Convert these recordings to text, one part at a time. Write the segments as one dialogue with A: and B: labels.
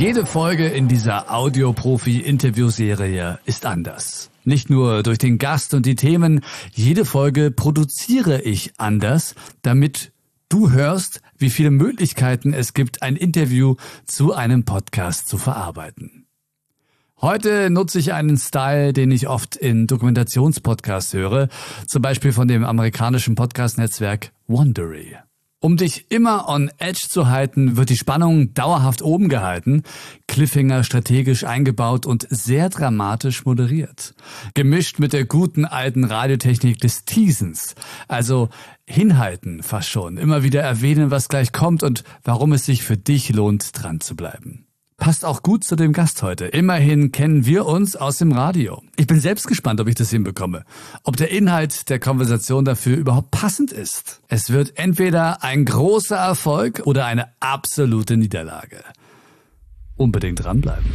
A: Jede Folge in dieser Audioprofi-Interviewserie ist anders. Nicht nur durch den Gast und die Themen, jede Folge produziere ich anders, damit du hörst, wie viele Möglichkeiten es gibt, ein Interview zu einem Podcast zu verarbeiten. Heute nutze ich einen Style, den ich oft in Dokumentationspodcasts höre, zum Beispiel von dem amerikanischen Podcast-Netzwerk Wondery. Um dich immer on edge zu halten, wird die Spannung dauerhaft oben gehalten, Cliffhanger strategisch eingebaut und sehr dramatisch moderiert. Gemischt mit der guten alten Radiotechnik des Teasens. Also hinhalten fast schon, immer wieder erwähnen, was gleich kommt und warum es sich für dich lohnt, dran zu bleiben. Passt auch gut zu dem Gast heute. Immerhin kennen wir uns aus dem Radio. Ich bin selbst gespannt, ob ich das hinbekomme. Ob der Inhalt der Konversation dafür überhaupt passend ist. Es wird entweder ein großer Erfolg oder eine absolute Niederlage. Unbedingt dranbleiben.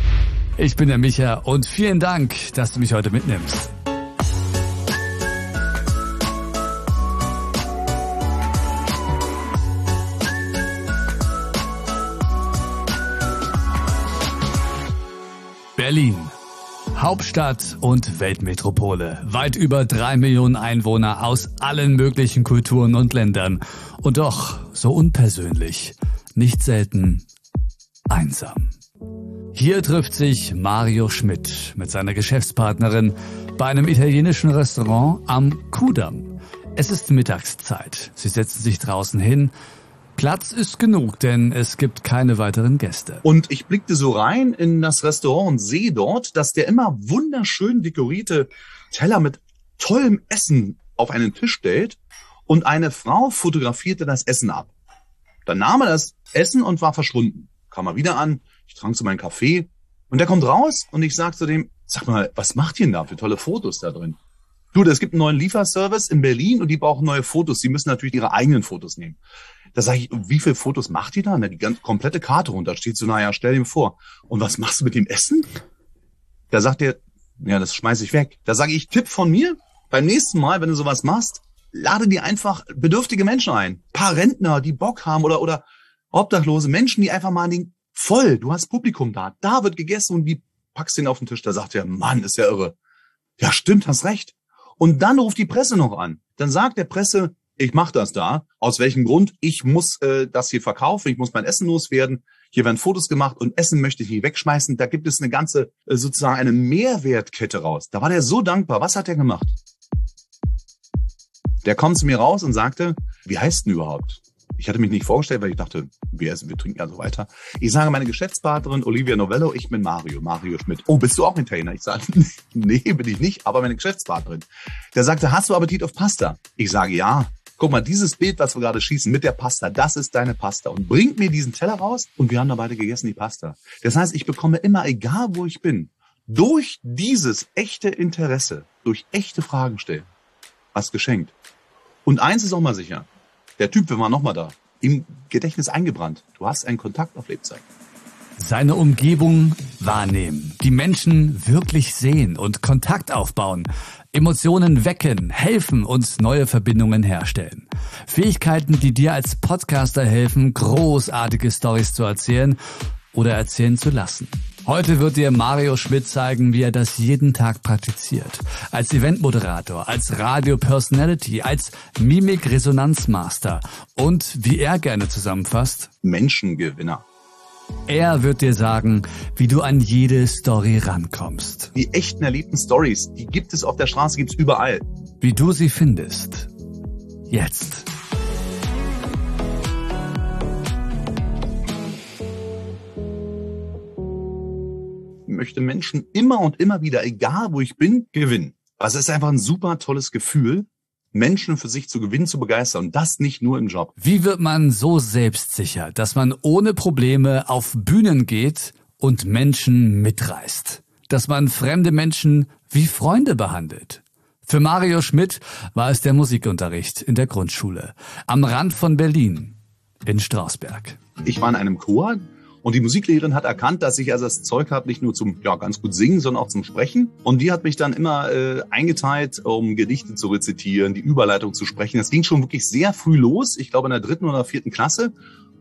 A: Ich bin der Micha und vielen Dank, dass du mich heute mitnimmst. Berlin. Hauptstadt und Weltmetropole. Weit über drei Millionen Einwohner aus allen möglichen Kulturen und Ländern. Und doch so unpersönlich. Nicht selten einsam. Hier trifft sich Mario Schmidt mit seiner Geschäftspartnerin bei einem italienischen Restaurant am Kudamm. Es ist Mittagszeit. Sie setzen sich draußen hin Platz ist genug, denn es gibt keine weiteren Gäste.
B: Und ich blickte so rein in das Restaurant und sehe dort, dass der immer wunderschön dekorierte Teller mit tollem Essen auf einen Tisch stellt und eine Frau fotografierte das Essen ab. Dann nahm er das Essen und war verschwunden. Kam er wieder an, ich trank so meinen Kaffee und der kommt raus und ich sag zu dem, sag mal, was macht ihr denn da für tolle Fotos da drin? Du, es gibt einen neuen Lieferservice in Berlin und die brauchen neue Fotos. Die müssen natürlich ihre eigenen Fotos nehmen. Da sage ich, wie viele Fotos macht ihr da? Na, die ganze komplette Karte runter. Steht so, naja, stell dir vor. Und was machst du mit dem Essen? Da sagt er, ja, das schmeiß ich weg. Da sage ich, Tipp von mir, beim nächsten Mal, wenn du sowas machst, lade dir einfach bedürftige Menschen ein. Ein paar Rentner, die Bock haben oder, oder obdachlose Menschen, die einfach mal den voll, du hast Publikum da, da wird gegessen und die packst den auf den Tisch. Da sagt er, Mann, ist ja irre. Ja, stimmt, hast recht. Und dann ruft die Presse noch an. Dann sagt der Presse, ich mache das da. Aus welchem Grund? Ich muss äh, das hier verkaufen, ich muss mein Essen loswerden. Hier werden Fotos gemacht und Essen möchte ich nicht wegschmeißen. Da gibt es eine ganze, äh, sozusagen eine Mehrwertkette raus. Da war der so dankbar. Was hat er gemacht? Der kommt zu mir raus und sagte, wie heißt denn überhaupt? Ich hatte mich nicht vorgestellt, weil ich dachte, wir essen, wir trinken ja so weiter. Ich sage meine Geschäftspartnerin Olivia Novello, ich bin Mario, Mario Schmidt. Oh, bist du auch Italiener? Ich sage, nee, bin ich nicht, aber meine Geschäftspartnerin. Der sagte, hast du Appetit auf Pasta? Ich sage, ja guck mal, dieses Bild, was wir gerade schießen mit der Pasta, das ist deine Pasta und bringt mir diesen Teller raus und wir haben da beide gegessen die Pasta. Das heißt, ich bekomme immer, egal wo ich bin, durch dieses echte Interesse, durch echte Fragen stellen, was geschenkt. Und eins ist auch mal sicher, der Typ, wir waren nochmal da, im Gedächtnis eingebrannt. Du hast einen Kontakt auf Lebzeit.
A: Seine Umgebung wahrnehmen, die Menschen wirklich sehen und Kontakt aufbauen, Emotionen wecken, helfen und neue Verbindungen herstellen. Fähigkeiten, die dir als Podcaster helfen, großartige Stories zu erzählen oder erzählen zu lassen. Heute wird dir Mario Schmidt zeigen, wie er das jeden Tag praktiziert. Als Eventmoderator, als Radio-Personality, als Mimik-Resonanzmaster und wie er gerne zusammenfasst.
B: Menschengewinner.
A: Er wird dir sagen, wie du an jede Story rankommst.
B: Die echten erlebten Stories, die gibt es auf der Straße, gibt's überall.
A: Wie du sie findest. Jetzt.
B: Möchte Menschen immer und immer wieder, egal wo ich bin, gewinnen. Also es ist einfach ein super tolles Gefühl, Menschen für sich zu gewinnen, zu begeistern. Und das nicht nur im Job.
A: Wie wird man so selbstsicher, dass man ohne Probleme auf Bühnen geht und Menschen mitreißt? Dass man fremde Menschen wie Freunde behandelt? Für Mario Schmidt war es der Musikunterricht in der Grundschule. Am Rand von Berlin. In Strausberg.
B: Ich war in einem Chor, und die Musiklehrerin hat erkannt, dass ich also das Zeug habe, nicht nur zum ja ganz gut singen, sondern auch zum Sprechen. Und die hat mich dann immer äh, eingeteilt, um Gedichte zu rezitieren, die Überleitung zu sprechen. Das ging schon wirklich sehr früh los. Ich glaube in der dritten oder vierten Klasse.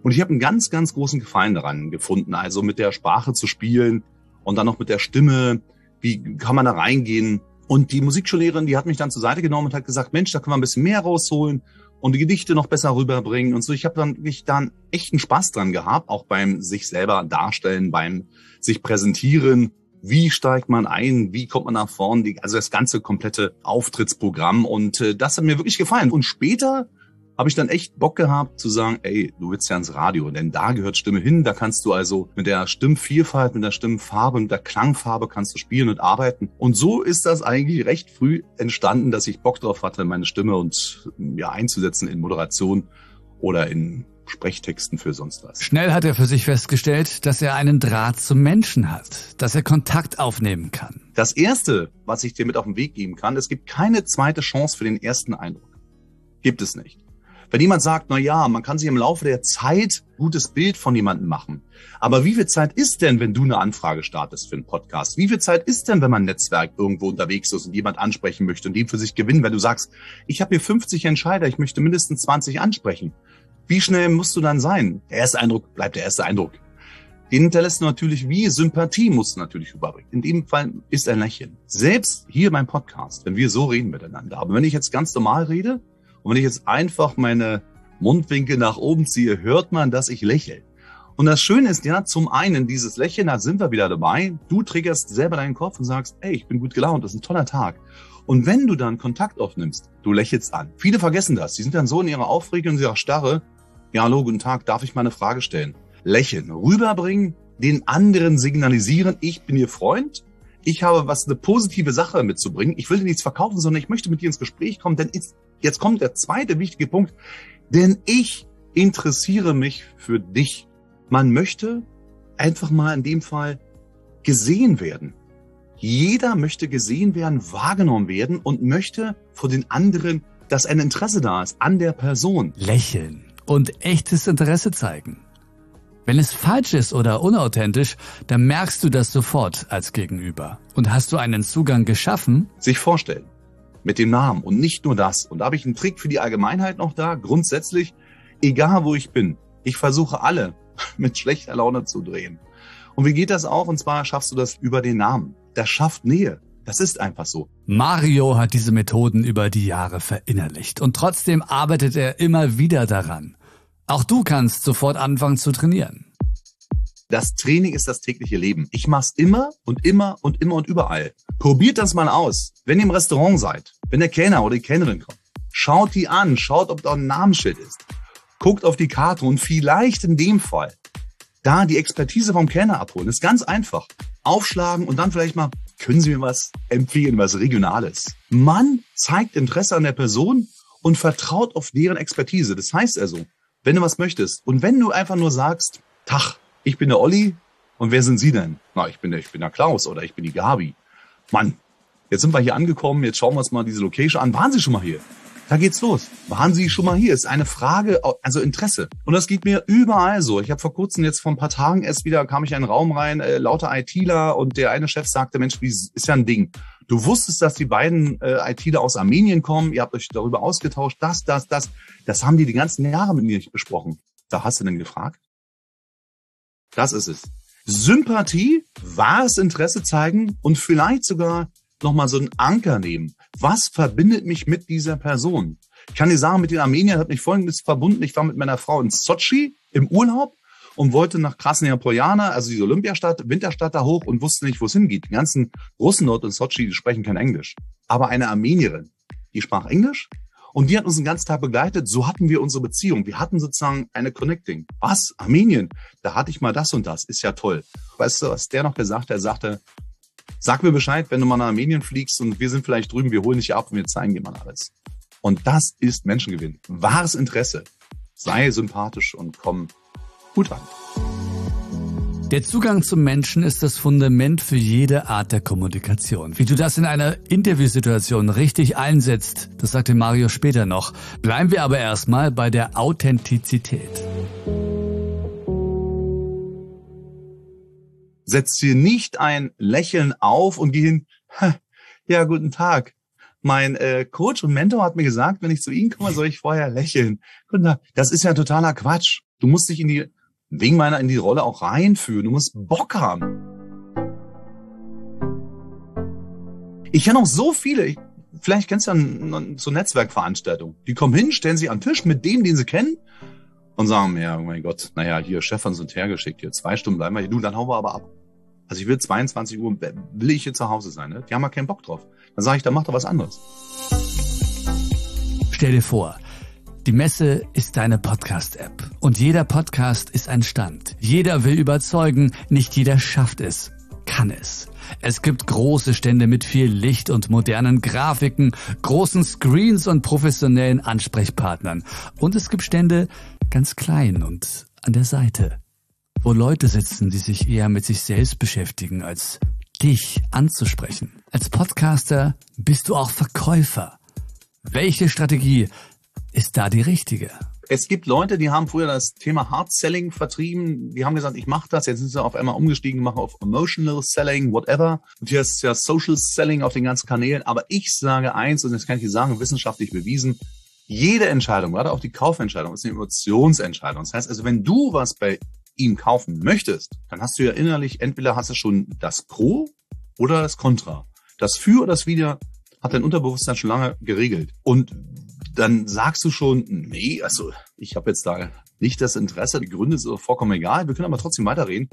B: Und ich habe einen ganz, ganz großen Gefallen daran gefunden, also mit der Sprache zu spielen und dann noch mit der Stimme. Wie kann man da reingehen? Und die Musikschullehrerin, die hat mich dann zur Seite genommen und hat gesagt, Mensch, da können wir ein bisschen mehr rausholen und die Gedichte noch besser rüberbringen und so. Ich habe dann wirklich dann echten Spaß dran gehabt, auch beim sich selber darstellen, beim sich präsentieren. Wie steigt man ein? Wie kommt man nach vorn? Also das ganze komplette Auftrittsprogramm. Und äh, das hat mir wirklich gefallen. Und später habe ich dann echt Bock gehabt zu sagen, ey, du willst ja ins Radio, denn da gehört Stimme hin, da kannst du also mit der Stimmvielfalt, mit der Stimmfarbe, mit der Klangfarbe kannst du spielen und arbeiten. Und so ist das eigentlich recht früh entstanden, dass ich Bock drauf hatte, meine Stimme und ja einzusetzen in Moderation oder in Sprechtexten für sonst was.
A: Schnell hat er für sich festgestellt, dass er einen Draht zum Menschen hat, dass er Kontakt aufnehmen kann.
B: Das erste, was ich dir mit auf den Weg geben kann, es gibt keine zweite Chance für den ersten Eindruck. Gibt es nicht. Wenn jemand sagt, na ja, man kann sich im Laufe der Zeit gutes Bild von jemandem machen. Aber wie viel Zeit ist denn, wenn du eine Anfrage startest für einen Podcast? Wie viel Zeit ist denn, wenn man ein Netzwerk irgendwo unterwegs ist und jemand ansprechen möchte und den für sich gewinnen, wenn du sagst, ich habe hier 50 Entscheider, ich möchte mindestens 20 ansprechen. Wie schnell musst du dann sein? Der erste Eindruck bleibt der erste Eindruck. Den hinterlässt du natürlich wie Sympathie musst du natürlich überbringen. In dem Fall ist ein Lächeln. Selbst hier beim Podcast, wenn wir so reden miteinander. Aber wenn ich jetzt ganz normal rede, und wenn ich jetzt einfach meine Mundwinkel nach oben ziehe, hört man, dass ich lächle. Und das Schöne ist ja, zum einen dieses Lächeln, da sind wir wieder dabei. Du triggerst selber deinen Kopf und sagst, ey, ich bin gut gelaunt, das ist ein toller Tag. Und wenn du dann Kontakt aufnimmst, du lächelst an. Viele vergessen das. Die sind dann so in ihrer Aufregung, in ihrer Starre. Ja, hallo, guten Tag, darf ich mal eine Frage stellen? Lächeln, rüberbringen, den anderen signalisieren, ich bin ihr Freund. Ich habe was, eine positive Sache mitzubringen. Ich will dir nichts verkaufen, sondern ich möchte mit dir ins Gespräch kommen, denn Jetzt kommt der zweite wichtige Punkt, denn ich interessiere mich für dich. Man möchte einfach mal in dem Fall gesehen werden. Jeder möchte gesehen werden, wahrgenommen werden und möchte vor den anderen, dass ein Interesse da ist an der Person.
A: Lächeln und echtes Interesse zeigen. Wenn es falsch ist oder unauthentisch, dann merkst du das sofort als Gegenüber. Und hast du einen Zugang geschaffen?
B: Sich vorstellen mit dem Namen und nicht nur das. Und da habe ich einen Trick für die Allgemeinheit noch da. Grundsätzlich, egal wo ich bin, ich versuche alle mit schlechter Laune zu drehen. Und wie geht das auch? Und zwar schaffst du das über den Namen. Das schafft Nähe. Das ist einfach so.
A: Mario hat diese Methoden über die Jahre verinnerlicht und trotzdem arbeitet er immer wieder daran. Auch du kannst sofort anfangen zu trainieren.
B: Das Training ist das tägliche Leben. Ich mach's immer und immer und immer und überall. Probiert das mal aus. Wenn ihr im Restaurant seid, wenn der Kellner oder die Kellnerin kommt, schaut die an, schaut, ob da ein Namensschild ist. Guckt auf die Karte und vielleicht in dem Fall da die Expertise vom Kellner abholen. Ist ganz einfach. Aufschlagen und dann vielleicht mal, können Sie mir was empfehlen, was Regionales? Man zeigt Interesse an der Person und vertraut auf deren Expertise. Das heißt also, wenn du was möchtest und wenn du einfach nur sagst, Tag, ich bin der Olli und wer sind Sie denn? Na, ich bin der, ich bin der Klaus oder ich bin die Gabi. Mann, jetzt sind wir hier angekommen, jetzt schauen wir uns mal diese Location an. Waren Sie schon mal hier? Da geht's los. Waren Sie schon mal hier? Ist eine Frage, also Interesse. Und das geht mir überall so. Ich habe vor kurzem jetzt vor ein paar Tagen erst wieder, kam ich in einen Raum rein, äh, lauter ITler und der eine Chef sagte, Mensch, wie ist ja ein Ding. Du wusstest, dass die beiden äh, ITler aus Armenien kommen, ihr habt euch darüber ausgetauscht, das, das, das. Das haben die die ganzen Jahre mit mir nicht besprochen. Da hast du denn gefragt? Das ist es. Sympathie, wahres Interesse zeigen und vielleicht sogar nochmal so einen Anker nehmen. Was verbindet mich mit dieser Person? Ich kann dir sagen, mit den Armeniern hat mich folgendes verbunden. Ich war mit meiner Frau in Sochi im Urlaub und wollte nach Krasnaya Poljana, also diese Olympiastadt, Winterstadt da hoch und wusste nicht, wo es hingeht. Die ganzen Russen dort in Sochi, die sprechen kein Englisch. Aber eine Armenierin, die sprach Englisch und die hat uns den ganzen Tag begleitet. So hatten wir unsere Beziehung. Wir hatten sozusagen eine Connecting. Was? Armenien? Da hatte ich mal das und das. Ist ja toll. Weißt du, was der noch gesagt hat? Er sagte, sag mir Bescheid, wenn du mal nach Armenien fliegst und wir sind vielleicht drüben, wir holen dich ab und wir zeigen dir mal alles. Und das ist Menschengewinn. Wahres Interesse. Sei sympathisch und komm gut an.
A: Der Zugang zum Menschen ist das Fundament für jede Art der Kommunikation. Wie du das in einer Interviewsituation richtig einsetzt, das sagte Mario später noch. Bleiben wir aber erstmal bei der Authentizität.
B: Setz dir nicht ein Lächeln auf und geh hin, ja, guten Tag. Mein äh, Coach und Mentor hat mir gesagt, wenn ich zu Ihnen komme, soll ich vorher lächeln. Guten Tag. Das ist ja totaler Quatsch. Du musst dich in die, wegen meiner, in die Rolle auch reinführen. Du musst Bock haben. Ich kenne auch so viele, ich, vielleicht kennst du ja so Netzwerkveranstaltungen. Die kommen hin, stellen sich an den Tisch mit dem, den sie kennen und sagen, ja, oh mein Gott, naja, hier, hat uns hergeschickt, hier zwei Stunden bleiben wir hier, du, dann hauen wir aber ab. Also ich will 22 Uhr, will ich hier zu Hause sein, ne? Die haben ja keinen Bock drauf. Dann sage ich, dann mach doch was anderes.
A: Stell dir vor, die Messe ist deine Podcast-App und jeder Podcast ist ein Stand. Jeder will überzeugen, nicht jeder schafft es, kann es. Es gibt große Stände mit viel Licht und modernen Grafiken, großen Screens und professionellen Ansprechpartnern. Und es gibt Stände ganz klein und an der Seite, wo Leute sitzen, die sich eher mit sich selbst beschäftigen, als dich anzusprechen. Als Podcaster bist du auch Verkäufer. Welche Strategie ist da die richtige?
B: Es gibt Leute, die haben früher das Thema Hard Selling vertrieben. Die haben gesagt, ich mache das. Jetzt sind sie auf einmal umgestiegen, machen auf Emotional Selling, whatever. Und hier ist ja Social Selling auf den ganzen Kanälen. Aber ich sage eins, und das kann ich dir sagen, wissenschaftlich bewiesen, jede Entscheidung, gerade auch die Kaufentscheidung, ist eine Emotionsentscheidung. Das heißt also, wenn du was bei ihm kaufen möchtest, dann hast du ja innerlich, entweder hast du schon das Pro oder das Contra. Das Für oder das Wider hat dein Unterbewusstsein schon lange geregelt. Und dann sagst du schon, nee, also ich habe jetzt da nicht das Interesse, die Gründe sind vollkommen egal, wir können aber trotzdem weiterreden.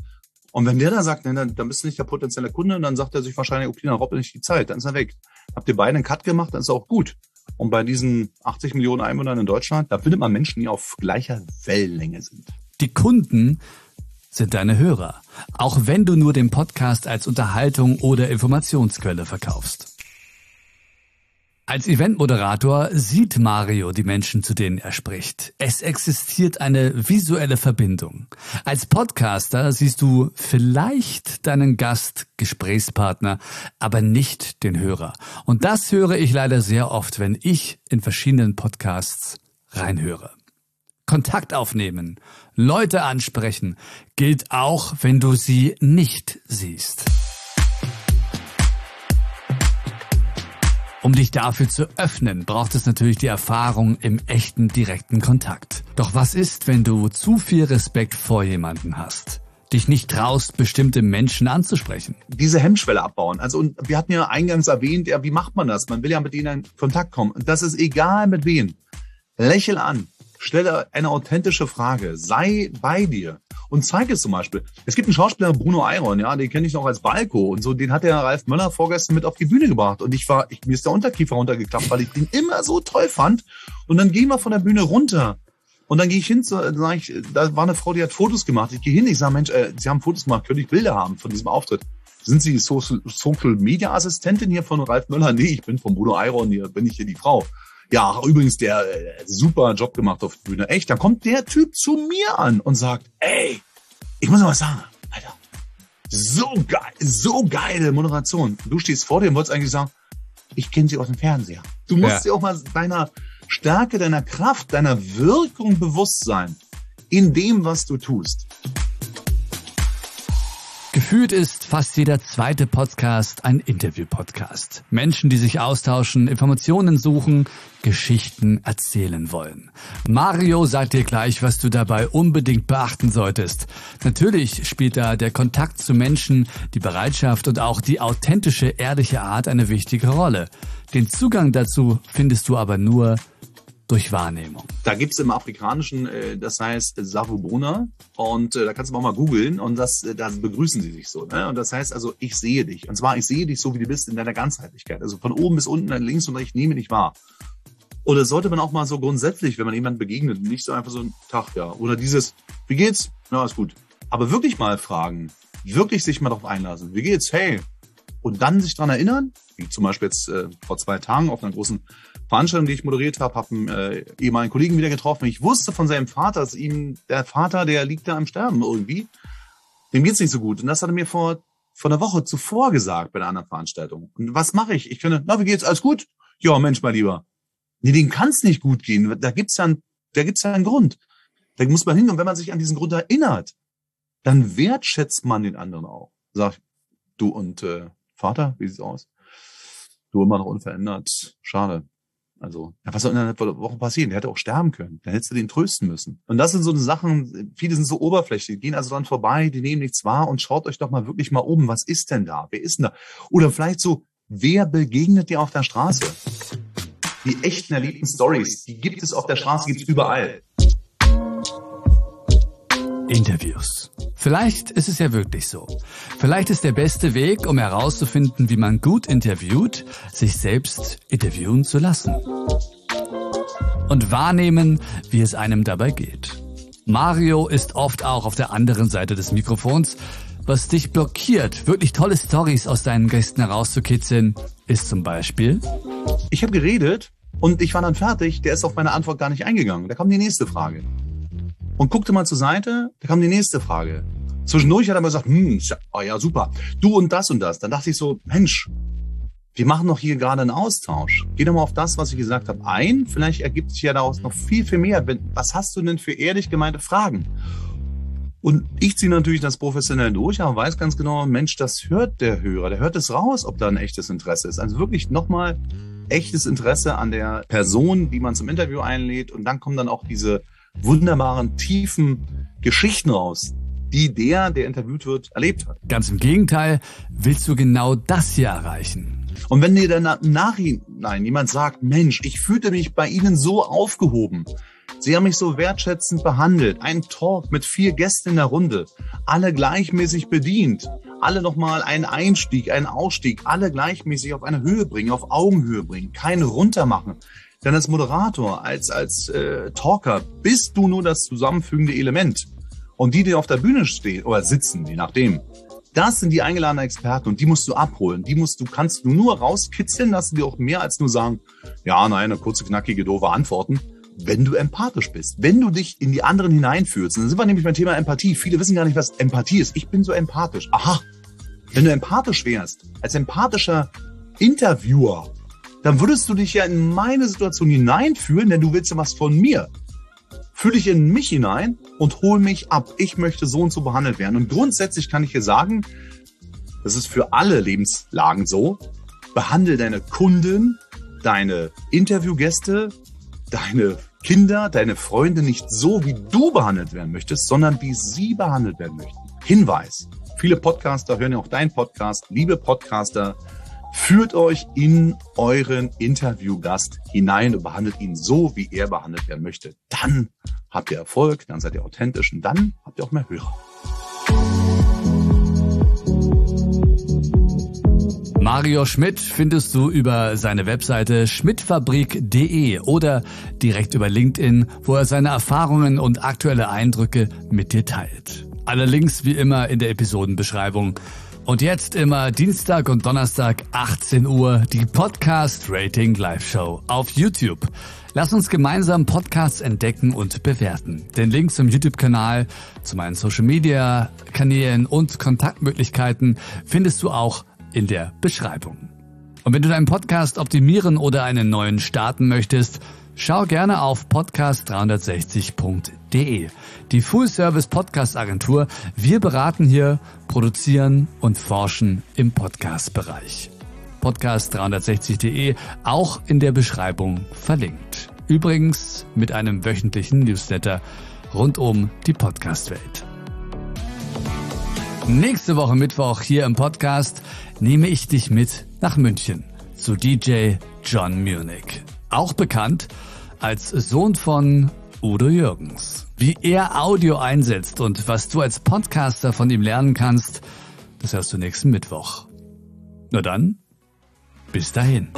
B: Und wenn der da sagt, nee, dann, dann bist du nicht der potenzielle Kunde, dann sagt er sich wahrscheinlich, okay, dann robbt nicht die Zeit, dann ist er weg. Habt ihr beide einen Cut gemacht, dann ist er auch gut. Und bei diesen 80 Millionen Einwohnern in Deutschland, da findet man Menschen, die auf gleicher Wellenlänge sind.
A: Die Kunden sind deine Hörer, auch wenn du nur den Podcast als Unterhaltung oder Informationsquelle verkaufst. Als Eventmoderator sieht Mario die Menschen, zu denen er spricht. Es existiert eine visuelle Verbindung. Als Podcaster siehst du vielleicht deinen Gast, Gesprächspartner, aber nicht den Hörer. Und das höre ich leider sehr oft, wenn ich in verschiedenen Podcasts reinhöre. Kontakt aufnehmen, Leute ansprechen, gilt auch, wenn du sie nicht siehst. Um dich dafür zu öffnen, braucht es natürlich die Erfahrung im echten, direkten Kontakt. Doch was ist, wenn du zu viel Respekt vor jemanden hast? dich nicht traust, bestimmte Menschen anzusprechen.
B: Diese Hemmschwelle abbauen. Also und wir hatten ja eingangs erwähnt, ja, wie macht man das? Man will ja mit ihnen in Kontakt kommen. Und das ist egal mit wem. Lächel an. Stelle eine authentische Frage. Sei bei dir. Und zeig es zum Beispiel. Es gibt einen Schauspieler, Bruno Eiron, ja, den kenne ich noch als Balko. Und so, den hat der Ralf Möller vorgestern mit auf die Bühne gebracht. Und ich war, ich, mir ist der Unterkiefer runtergeklappt, weil ich den immer so toll fand. Und dann gehen wir von der Bühne runter. Und dann gehe ich hin, sag ich, da war eine Frau, die hat Fotos gemacht. Ich gehe hin, ich sage, Mensch, äh, Sie haben Fotos gemacht, könnte ich Bilder haben von diesem Auftritt? Sind Sie Social, Social Media Assistentin hier von Ralf Möller? Nee, ich bin von Bruno Eiron, hier bin ich hier die Frau. Ja, übrigens, der äh, super Job gemacht auf der Bühne. Echt, dann kommt der Typ zu mir an und sagt, ey, ich muss mal was sagen, Alter. So geil, so geile Moderation. Du stehst vor dir und wolltest eigentlich sagen, ich kenne sie aus dem Fernseher. Du musst ja. dir auch mal deiner Stärke, deiner Kraft, deiner Wirkung bewusst sein in dem, was du tust.
A: Gefühlt ist fast jeder zweite Podcast ein Interview-Podcast. Menschen, die sich austauschen, Informationen suchen, Geschichten erzählen wollen. Mario sagt dir gleich, was du dabei unbedingt beachten solltest. Natürlich spielt da der Kontakt zu Menschen, die Bereitschaft und auch die authentische, ehrliche Art eine wichtige Rolle. Den Zugang dazu findest du aber nur durch Wahrnehmung.
B: Da gibt's im Afrikanischen, äh, das heißt Savubona und äh, da kannst du auch mal googeln und das, äh, da begrüßen sie sich so. Ne? Und das heißt also, ich sehe dich. Und zwar, ich sehe dich so, wie du bist in deiner Ganzheitlichkeit. Also von oben bis unten, links und rechts, nehme dich wahr. Oder sollte man auch mal so grundsätzlich, wenn man jemandem begegnet, nicht so einfach so ein Tag, ja. Oder dieses, wie geht's? Ja, ist gut. Aber wirklich mal fragen, wirklich sich mal darauf einlassen. Wie geht's? Hey. Und dann sich dran erinnern, wie zum Beispiel jetzt äh, vor zwei Tagen auf einer großen Veranstaltung, die ich moderiert habe, habe einen äh, ehemaligen Kollegen wieder getroffen. Ich wusste von seinem Vater, dass ihm der Vater, der liegt da am Sterben irgendwie, dem geht's nicht so gut. Und das hat er mir vor vor einer Woche zuvor gesagt bei einer anderen Veranstaltung. Und was mache ich? Ich könnte, na, wie geht's? Alles gut? Ja, Mensch, mein Lieber. Nee, dem kann's nicht gut gehen. Da gibt's ja, da gibt's ja einen Grund. Da muss man hingehen. Und wenn man sich an diesen Grund erinnert, dann wertschätzt man den anderen auch. Sag, du und äh, Vater, wie sieht's aus? Du immer noch unverändert. Schade Also, ja, was soll in einer Woche passieren? Der hätte auch sterben können. Dann hättest du den trösten müssen. Und das sind so Sachen, viele sind so oberflächlich, gehen also dann vorbei, die nehmen nichts wahr und schaut euch doch mal wirklich mal um. Was ist denn da? Wer ist denn da? Oder vielleicht so, wer begegnet dir auf der Straße? Die echten erlebten Stories, die gibt es auf der Straße, gibt es überall.
A: Interviews. Vielleicht ist es ja wirklich so. Vielleicht ist der beste Weg, um herauszufinden, wie man gut interviewt, sich selbst interviewen zu lassen. Und wahrnehmen, wie es einem dabei geht. Mario ist oft auch auf der anderen Seite des Mikrofons. Was dich blockiert, wirklich tolle Stories aus deinen Gästen herauszukitzeln, ist zum Beispiel.
B: Ich habe geredet und ich war dann fertig. Der ist auf meine Antwort gar nicht eingegangen. Da kam die nächste Frage und guckte mal zur Seite, da kam die nächste Frage. Zwischendurch hat er mal gesagt, hm, oh ja, super, du und das und das. Dann dachte ich so, Mensch, wir machen doch hier gerade einen Austausch. Geh doch mal auf das, was ich gesagt habe, ein. Vielleicht ergibt sich ja daraus noch viel, viel mehr. Was hast du denn für ehrlich gemeinte Fragen? Und ich ziehe natürlich das professionell durch, aber weiß ganz genau, Mensch, das hört der Hörer, der hört es raus, ob da ein echtes Interesse ist. Also wirklich nochmal echtes Interesse an der Person, die man zum Interview einlädt. Und dann kommen dann auch diese wunderbaren, tiefen Geschichten raus, die der, der interviewt wird, erlebt hat.
A: Ganz im Gegenteil, willst du genau das hier erreichen.
B: Und wenn dir dann im Nachhinein jemand sagt, Mensch, ich fühlte mich bei Ihnen so aufgehoben, Sie haben mich so wertschätzend behandelt, ein Talk mit vier Gästen in der Runde, alle gleichmäßig bedient, alle nochmal einen Einstieg, einen Ausstieg, alle gleichmäßig auf eine Höhe bringen, auf Augenhöhe bringen, keine runtermachen, denn als Moderator, als, als äh, Talker bist du nur das zusammenfügende Element. Und die, die auf der Bühne stehen oder sitzen, je nachdem, das sind die eingeladenen Experten und die musst du abholen. Die musst du, kannst du nur rauskitzeln, lassen die auch mehr als nur sagen, ja, nein, eine kurze, knackige, doofe Antworten, wenn du empathisch bist, wenn du dich in die anderen hineinfühlst. Dann sind wir nämlich beim Thema Empathie. Viele wissen gar nicht, was Empathie ist. Ich bin so empathisch. Aha. Wenn du empathisch wärst, als empathischer Interviewer, dann würdest du dich ja in meine Situation hineinfühlen, denn du willst ja was von mir. Fühl dich in mich hinein und hol mich ab. Ich möchte so und so behandelt werden. Und grundsätzlich kann ich dir sagen, das ist für alle Lebenslagen so. Behandle deine Kunden, deine Interviewgäste, deine Kinder, deine Freunde nicht so, wie du behandelt werden möchtest, sondern wie sie behandelt werden möchten. Hinweis. Viele Podcaster hören ja auch deinen Podcast. Liebe Podcaster, Führt euch in euren Interviewgast hinein und behandelt ihn so, wie er behandelt werden möchte. Dann habt ihr Erfolg, dann seid ihr authentisch und dann habt ihr auch mehr Hörer.
A: Mario Schmidt findest du über seine Webseite schmidtfabrik.de oder direkt über LinkedIn, wo er seine Erfahrungen und aktuelle Eindrücke mit dir teilt. Alle Links wie immer in der Episodenbeschreibung. Und jetzt immer Dienstag und Donnerstag 18 Uhr die Podcast Rating Live Show auf YouTube. Lass uns gemeinsam Podcasts entdecken und bewerten. Den Link zum YouTube-Kanal, zu meinen Social-Media-Kanälen und Kontaktmöglichkeiten findest du auch in der Beschreibung. Und wenn du deinen Podcast optimieren oder einen neuen starten möchtest, Schau gerne auf podcast360.de. Die Full Service Podcast Agentur. Wir beraten hier, produzieren und forschen im Podcast Bereich. Podcast360.de auch in der Beschreibung verlinkt. Übrigens mit einem wöchentlichen Newsletter rund um die Podcast-Welt. Nächste Woche Mittwoch hier im Podcast nehme ich dich mit nach München zu DJ John Munich auch bekannt als Sohn von Udo Jürgens. Wie er Audio einsetzt und was du als Podcaster von ihm lernen kannst, das hörst du nächsten Mittwoch. Na dann, bis dahin.